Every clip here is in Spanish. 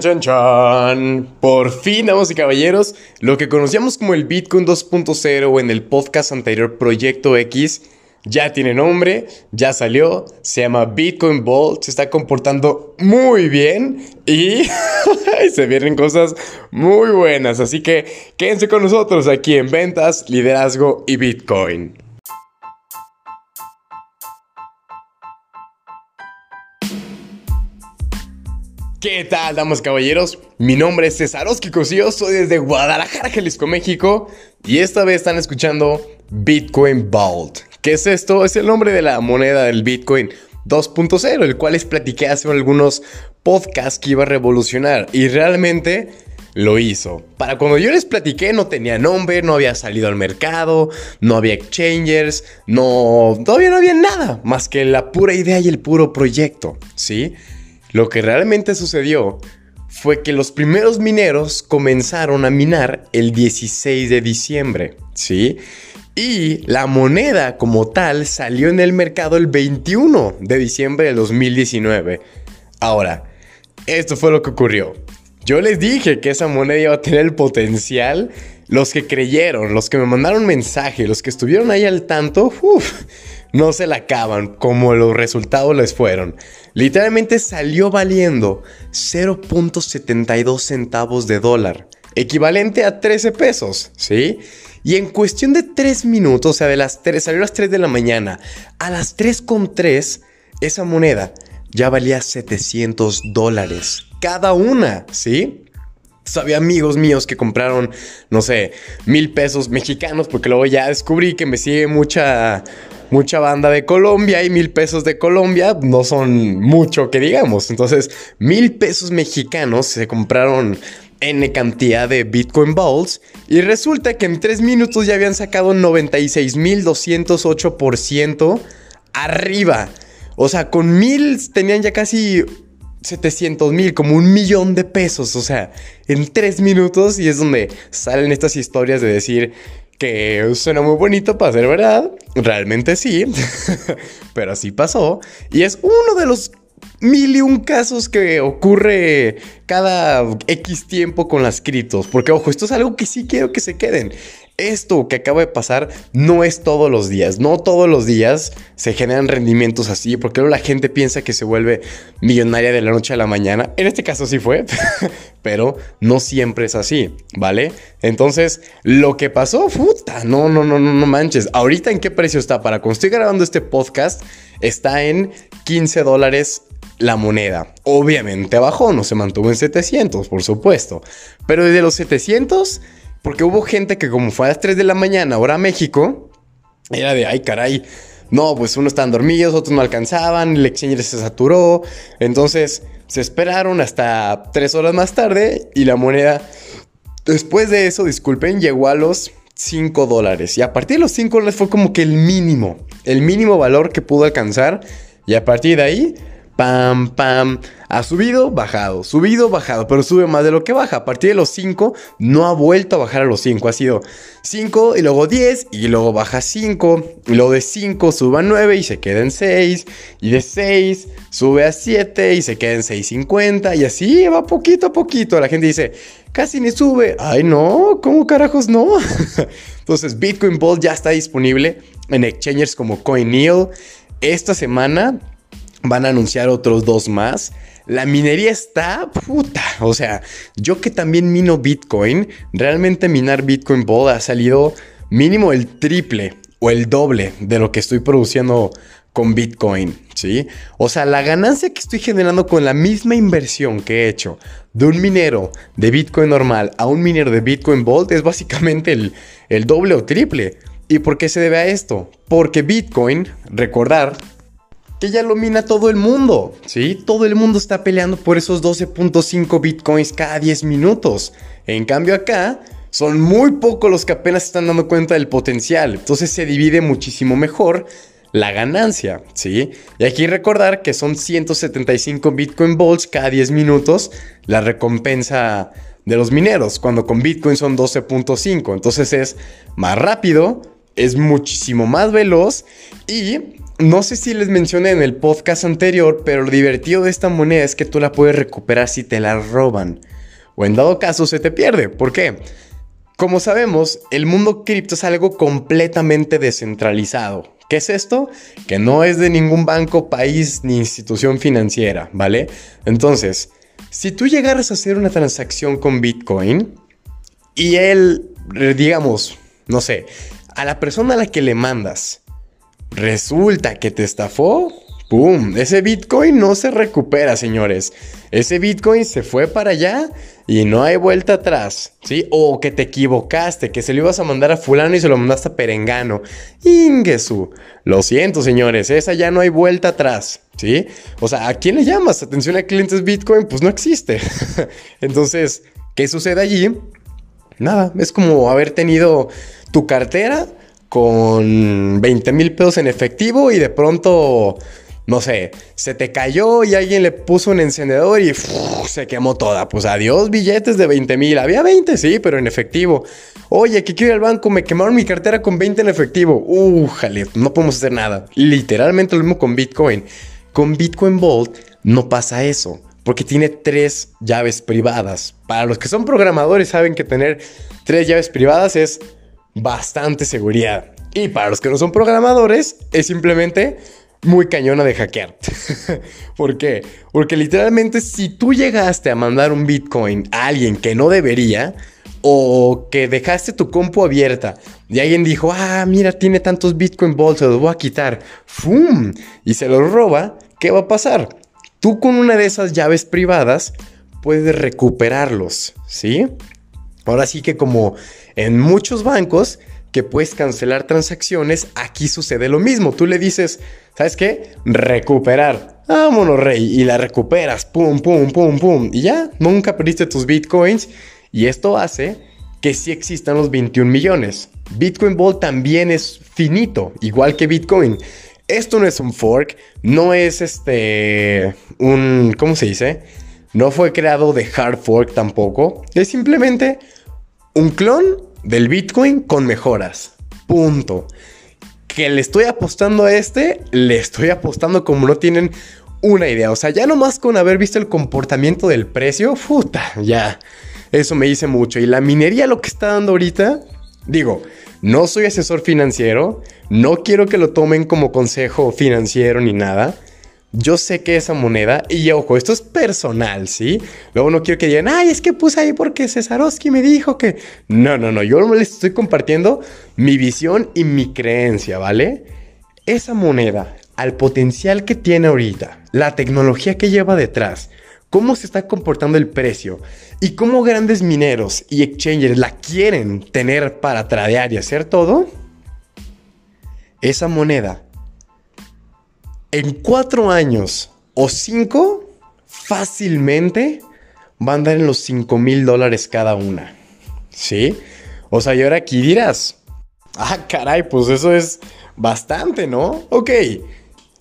Chan, chan. Por fin, damas y caballeros, lo que conocíamos como el Bitcoin 2.0 o en el podcast anterior Proyecto X ya tiene nombre, ya salió, se llama Bitcoin Vault, se está comportando muy bien y se vienen cosas muy buenas. Así que quédense con nosotros aquí en Ventas, Liderazgo y Bitcoin. ¿Qué tal, damas y caballeros? Mi nombre es César Cosío, soy desde Guadalajara, Jalisco, México, y esta vez están escuchando Bitcoin Vault. ¿Qué es esto? Es el nombre de la moneda del Bitcoin 2.0, el cual les platiqué hace algunos podcasts que iba a revolucionar, y realmente lo hizo. Para cuando yo les platiqué no tenía nombre, no había salido al mercado, no había exchangers, no, todavía no había nada más que la pura idea y el puro proyecto, ¿sí? Lo que realmente sucedió fue que los primeros mineros comenzaron a minar el 16 de diciembre, ¿sí? Y la moneda como tal salió en el mercado el 21 de diciembre de 2019. Ahora, esto fue lo que ocurrió. Yo les dije que esa moneda iba a tener el potencial. Los que creyeron, los que me mandaron mensaje, los que estuvieron ahí al tanto, uff, no se la acaban como los resultados les fueron. Literalmente salió valiendo 0.72 centavos de dólar, equivalente a 13 pesos, ¿sí? Y en cuestión de 3 minutos, o sea, de las 3, salió a las 3 de la mañana, a las 3.3, esa moneda ya valía 700 dólares cada una, ¿sí? Había amigos míos que compraron, no sé, mil pesos mexicanos, porque luego ya descubrí que me sigue mucha, mucha banda de Colombia y mil pesos de Colombia no son mucho que digamos. Entonces, mil pesos mexicanos se compraron N cantidad de Bitcoin Balls y resulta que en tres minutos ya habían sacado 96.208% arriba. O sea, con mil tenían ya casi 700 mil, como un millón de pesos, o sea, en tres minutos y es donde salen estas historias de decir que suena muy bonito para ser verdad, realmente sí, pero así pasó. Y es uno de los mil y un casos que ocurre cada X tiempo con las criptos, porque ojo, esto es algo que sí quiero que se queden esto que acaba de pasar no es todos los días. No todos los días se generan rendimientos así, porque luego la gente piensa que se vuelve millonaria de la noche a la mañana. En este caso sí fue, pero no siempre es así, ¿vale? Entonces, lo que pasó, puta, no, no, no, no, no manches. Ahorita en qué precio está para cuando estoy grabando este podcast, está en 15 dólares la moneda. Obviamente bajó, no se mantuvo en 700, por supuesto. Pero desde los 700 porque hubo gente que como fue a las 3 de la mañana, ahora México, era de, ay caray, no, pues unos estaban dormidos, otros no alcanzaban, el exchange se saturó, entonces se esperaron hasta 3 horas más tarde y la moneda, después de eso, disculpen, llegó a los 5 dólares. Y a partir de los 5 dólares fue como que el mínimo, el mínimo valor que pudo alcanzar. Y a partir de ahí pam, pam. Ha subido, bajado, subido, bajado, pero sube más de lo que baja. A partir de los 5 no ha vuelto a bajar a los 5. Ha sido 5 y luego 10 y luego baja 5. Y luego de 5 sube a 9 y se queda en 6. Y de 6 sube a 7 y se queda en 6.50. Y así va poquito a poquito. La gente dice, casi ni sube. Ay no, ¿cómo carajos no? Entonces Bitcoin Ball ya está disponible en exchanges como CoinNeal. Esta semana Van a anunciar otros dos más. La minería está puta. O sea, yo que también mino Bitcoin, realmente minar Bitcoin Ball ha salido mínimo el triple o el doble de lo que estoy produciendo con Bitcoin, ¿sí? O sea, la ganancia que estoy generando con la misma inversión que he hecho de un minero de Bitcoin normal a un minero de Bitcoin Vault es básicamente el, el doble o triple. ¿Y por qué se debe a esto? Porque Bitcoin, recordar, que ya lo mina todo el mundo, ¿sí? Todo el mundo está peleando por esos 12.5 bitcoins cada 10 minutos. En cambio acá son muy pocos los que apenas están dando cuenta del potencial, entonces se divide muchísimo mejor la ganancia, ¿sí? Y aquí recordar que son 175 Bitcoin Volts cada 10 minutos la recompensa de los mineros, cuando con Bitcoin son 12.5, entonces es más rápido, es muchísimo más veloz y no sé si les mencioné en el podcast anterior, pero lo divertido de esta moneda es que tú la puedes recuperar si te la roban. O en dado caso se te pierde. ¿Por qué? Como sabemos, el mundo cripto es algo completamente descentralizado. ¿Qué es esto? Que no es de ningún banco, país ni institución financiera, ¿vale? Entonces, si tú llegaras a hacer una transacción con Bitcoin y él, digamos, no sé, a la persona a la que le mandas, resulta que te estafó, ¡pum! Ese Bitcoin no se recupera, señores. Ese Bitcoin se fue para allá y no hay vuelta atrás, ¿sí? O que te equivocaste, que se lo ibas a mandar a fulano y se lo mandaste a perengano. Ingesu. Lo siento, señores, esa ya no hay vuelta atrás, ¿sí? O sea, ¿a quién le llamas? Atención a clientes Bitcoin, pues no existe. Entonces, ¿qué sucede allí? Nada, es como haber tenido tu cartera con 20 mil pesos en efectivo y de pronto, no sé, se te cayó y alguien le puso un encendedor y se quemó toda. Pues adiós, billetes de 20 mil. Había 20, sí, pero en efectivo. Oye, que quiero ir al banco, me quemaron mi cartera con 20 en efectivo. Uh, jale, no podemos hacer nada. Literalmente lo mismo con Bitcoin. Con Bitcoin Vault no pasa eso. Porque tiene tres llaves privadas. Para los que son programadores saben que tener tres llaves privadas es bastante seguridad. Y para los que no son programadores, es simplemente muy cañona de hackear. ¿Por qué? Porque literalmente si tú llegaste a mandar un Bitcoin a alguien que no debería, o que dejaste tu compu abierta y alguien dijo, ah, mira, tiene tantos Bitcoin Vault, se los voy a quitar, ¡fum! Y se los roba, ¿qué va a pasar? Tú con una de esas llaves privadas puedes recuperarlos, ¿sí? Ahora sí que como en muchos bancos que puedes cancelar transacciones, aquí sucede lo mismo. Tú le dices, ¿sabes qué? Recuperar. Vámonos, rey. Y la recuperas. Pum, pum, pum, pum. Y ya, nunca perdiste tus bitcoins. Y esto hace que sí existan los 21 millones. Bitcoin Vault también es finito, igual que Bitcoin. Esto no es un fork, no es este un ¿cómo se dice? No fue creado de hard fork tampoco. Es simplemente un clon del Bitcoin con mejoras. Punto. Que le estoy apostando a este, le estoy apostando como no tienen una idea. O sea, ya nomás con haber visto el comportamiento del precio, puta, ya. Eso me dice mucho. Y la minería lo que está dando ahorita, digo, no soy asesor financiero, no quiero que lo tomen como consejo financiero ni nada. Yo sé que esa moneda, y ojo, esto es personal, ¿sí? Luego no quiero que digan, ay, es que puse ahí porque Cesarowski me dijo que... No, no, no, yo les estoy compartiendo mi visión y mi creencia, ¿vale? Esa moneda, al potencial que tiene ahorita, la tecnología que lleva detrás, cómo se está comportando el precio y cómo grandes mineros y exchangers la quieren tener para tradear y hacer todo, esa moneda en cuatro años o cinco, fácilmente van a andar en los 5 mil dólares cada una. ¿Sí? O sea, y ahora aquí dirás, ah, caray, pues eso es bastante, ¿no? Ok.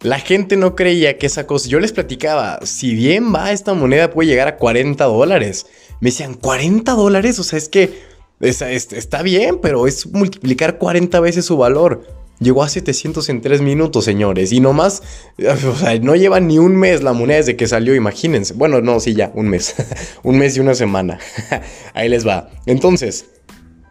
La gente no creía que esa cosa. Yo les platicaba, si bien va esta moneda puede llegar a 40 dólares. Me decían, ¿40 dólares? O sea, es que está bien, pero es multiplicar 40 veces su valor. Llegó a 700 en 3 minutos, señores. Y nomás, o sea, no lleva ni un mes la moneda desde que salió, imagínense. Bueno, no, sí, ya, un mes. un mes y una semana. Ahí les va. Entonces,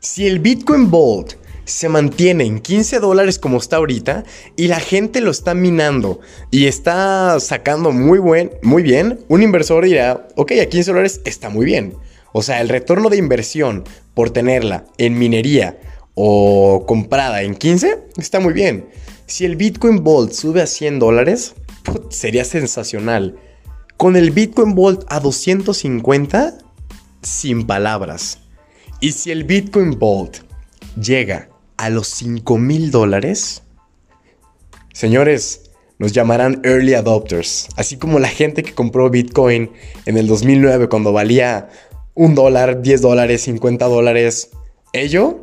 si el Bitcoin Vault se mantiene en 15 dólares como está ahorita y la gente lo está minando y está sacando muy, buen, muy bien, un inversor dirá, ok, a 15 dólares está muy bien. O sea, el retorno de inversión por tenerla en minería o comprada en 15, está muy bien. Si el Bitcoin Vault sube a 100 dólares, sería sensacional. Con el Bitcoin Vault a 250, sin palabras. Y si el Bitcoin Vault llega a los 5 mil dólares, señores, nos llamarán early adopters. Así como la gente que compró Bitcoin en el 2009 cuando valía un dólar, 10 dólares, 50 dólares. Ello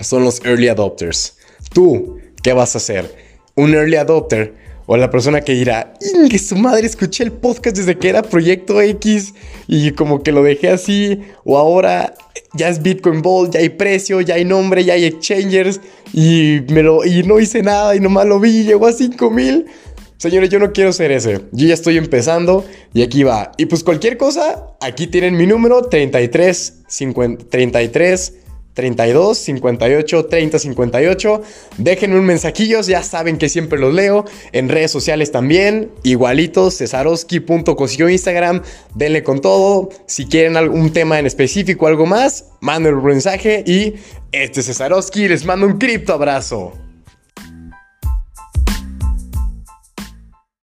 son los early adopters. Tú, ¿qué vas a hacer? Un early adopter O la persona que dirá, que su madre escuché el podcast desde que era Proyecto X y como que lo dejé así. O ahora ya es Bitcoin Ball, ya hay precio, ya hay nombre, ya hay exchangers y, me lo, y no hice nada y nomás lo vi y llegó a 5 mil. Señores, yo no quiero ser ese. Yo ya estoy empezando y aquí va. Y pues cualquier cosa, aquí tienen mi número 33 50, 33 32 58 30 58. Déjenme un mensajillo, ya saben que siempre los leo. En redes sociales también, igualito, cesaroski.cosio Instagram. Denle con todo. Si quieren algún tema en específico, algo más, manden un mensaje y este es Cesaroski. Les mando un cripto abrazo.